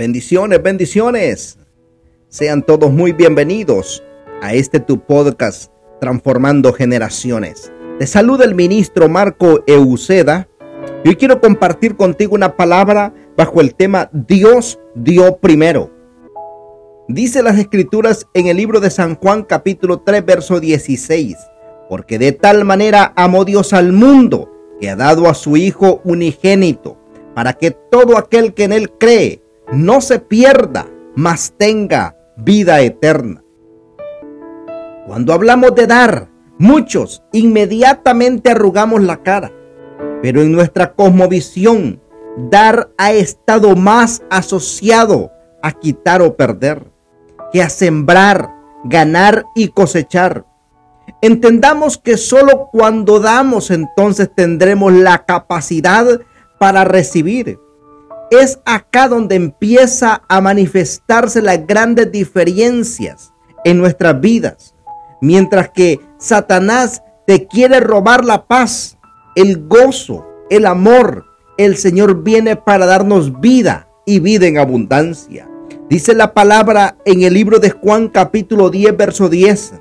Bendiciones, bendiciones. Sean todos muy bienvenidos a este tu podcast Transformando Generaciones. Te saluda el ministro Marco Euceda. Hoy quiero compartir contigo una palabra bajo el tema Dios dio primero. Dice las escrituras en el libro de San Juan capítulo 3 verso 16. Porque de tal manera amó Dios al mundo que ha dado a su Hijo unigénito, para que todo aquel que en él cree no se pierda, mas tenga vida eterna. Cuando hablamos de dar, muchos inmediatamente arrugamos la cara, pero en nuestra cosmovisión, dar ha estado más asociado a quitar o perder que a sembrar, ganar y cosechar. Entendamos que solo cuando damos entonces tendremos la capacidad para recibir es acá donde empieza a manifestarse las grandes diferencias en nuestras vidas. Mientras que Satanás te quiere robar la paz, el gozo, el amor, el Señor viene para darnos vida y vida en abundancia. Dice la palabra en el libro de Juan capítulo 10, verso 10.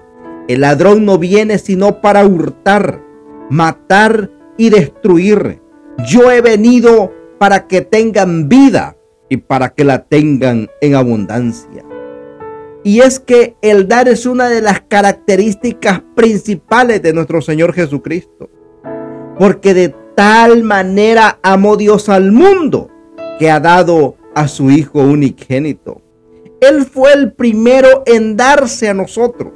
El ladrón no viene sino para hurtar, matar y destruir. Yo he venido para que tengan vida y para que la tengan en abundancia. Y es que el dar es una de las características principales de nuestro Señor Jesucristo. Porque de tal manera amó Dios al mundo que ha dado a su Hijo unigénito. Él fue el primero en darse a nosotros.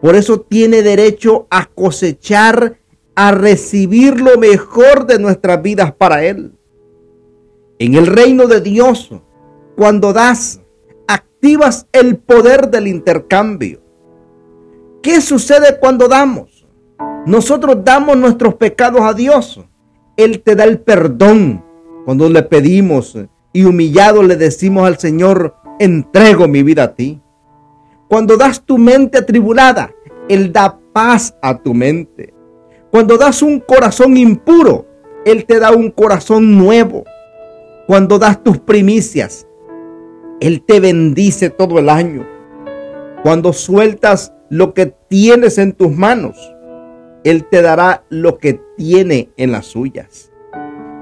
Por eso tiene derecho a cosechar, a recibir lo mejor de nuestras vidas para Él. En el reino de Dios, cuando das, activas el poder del intercambio. ¿Qué sucede cuando damos? Nosotros damos nuestros pecados a Dios. Él te da el perdón cuando le pedimos y humillado le decimos al Señor, entrego mi vida a ti. Cuando das tu mente atribulada, Él da paz a tu mente. Cuando das un corazón impuro, Él te da un corazón nuevo. Cuando das tus primicias, Él te bendice todo el año. Cuando sueltas lo que tienes en tus manos, Él te dará lo que tiene en las suyas.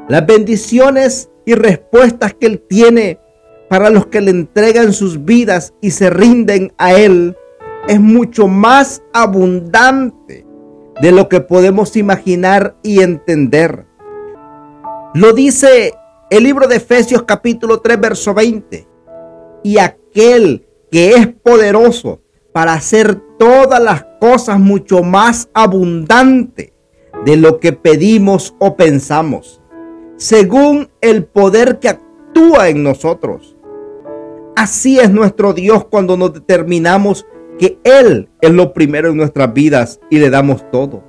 Las bendiciones y respuestas que Él tiene para los que le entregan sus vidas y se rinden a Él es mucho más abundante de lo que podemos imaginar y entender. Lo dice el libro de Efesios capítulo 3, verso 20. Y aquel que es poderoso para hacer todas las cosas mucho más abundante de lo que pedimos o pensamos, según el poder que actúa en nosotros. Así es nuestro Dios cuando nos determinamos que Él es lo primero en nuestras vidas y le damos todo.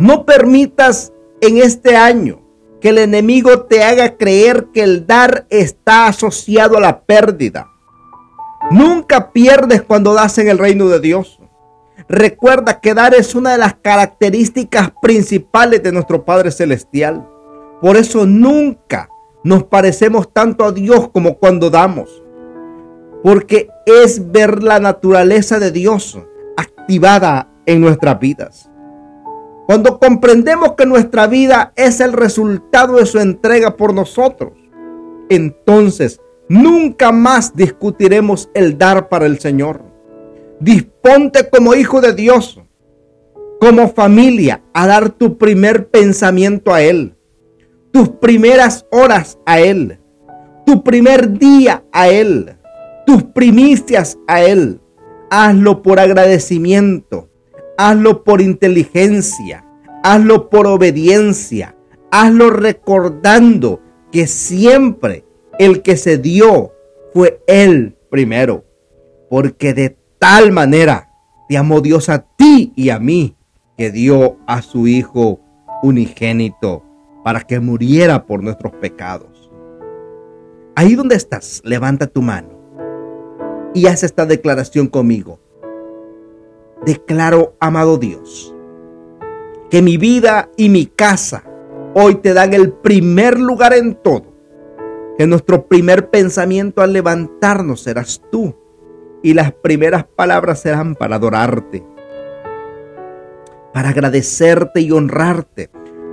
No permitas en este año que el enemigo te haga creer que el dar está asociado a la pérdida. Nunca pierdes cuando das en el reino de Dios. Recuerda que dar es una de las características principales de nuestro Padre Celestial. Por eso nunca nos parecemos tanto a Dios como cuando damos. Porque es ver la naturaleza de Dios activada en nuestras vidas. Cuando comprendemos que nuestra vida es el resultado de su entrega por nosotros, entonces nunca más discutiremos el dar para el Señor. Disponte como hijo de Dios, como familia, a dar tu primer pensamiento a Él, tus primeras horas a Él, tu primer día a Él, tus primicias a Él. Hazlo por agradecimiento hazlo por inteligencia, hazlo por obediencia, hazlo recordando que siempre el que se dio fue Él primero, porque de tal manera te amó Dios a ti y a mí, que dio a su Hijo unigénito para que muriera por nuestros pecados. Ahí donde estás, levanta tu mano y haz esta declaración conmigo declaro, amado Dios, que mi vida y mi casa hoy te dan el primer lugar en todo, que nuestro primer pensamiento al levantarnos serás tú y las primeras palabras serán para adorarte, para agradecerte y honrarte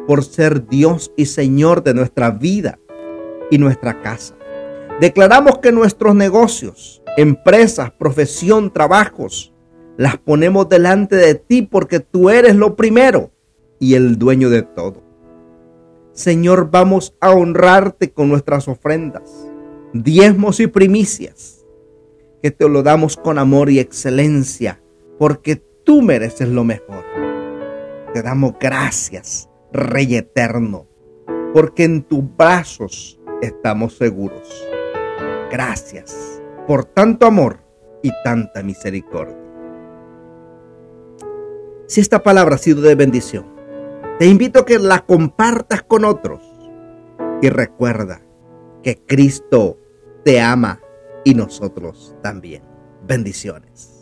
por ser Dios y Señor de nuestra vida y nuestra casa. Declaramos que nuestros negocios, empresas, profesión, trabajos, las ponemos delante de ti porque tú eres lo primero y el dueño de todo. Señor, vamos a honrarte con nuestras ofrendas, diezmos y primicias, que te lo damos con amor y excelencia, porque tú mereces lo mejor. Te damos gracias, Rey eterno, porque en tus brazos estamos seguros. Gracias por tanto amor y tanta misericordia. Si esta palabra ha sido de bendición, te invito a que la compartas con otros y recuerda que Cristo te ama y nosotros también. Bendiciones.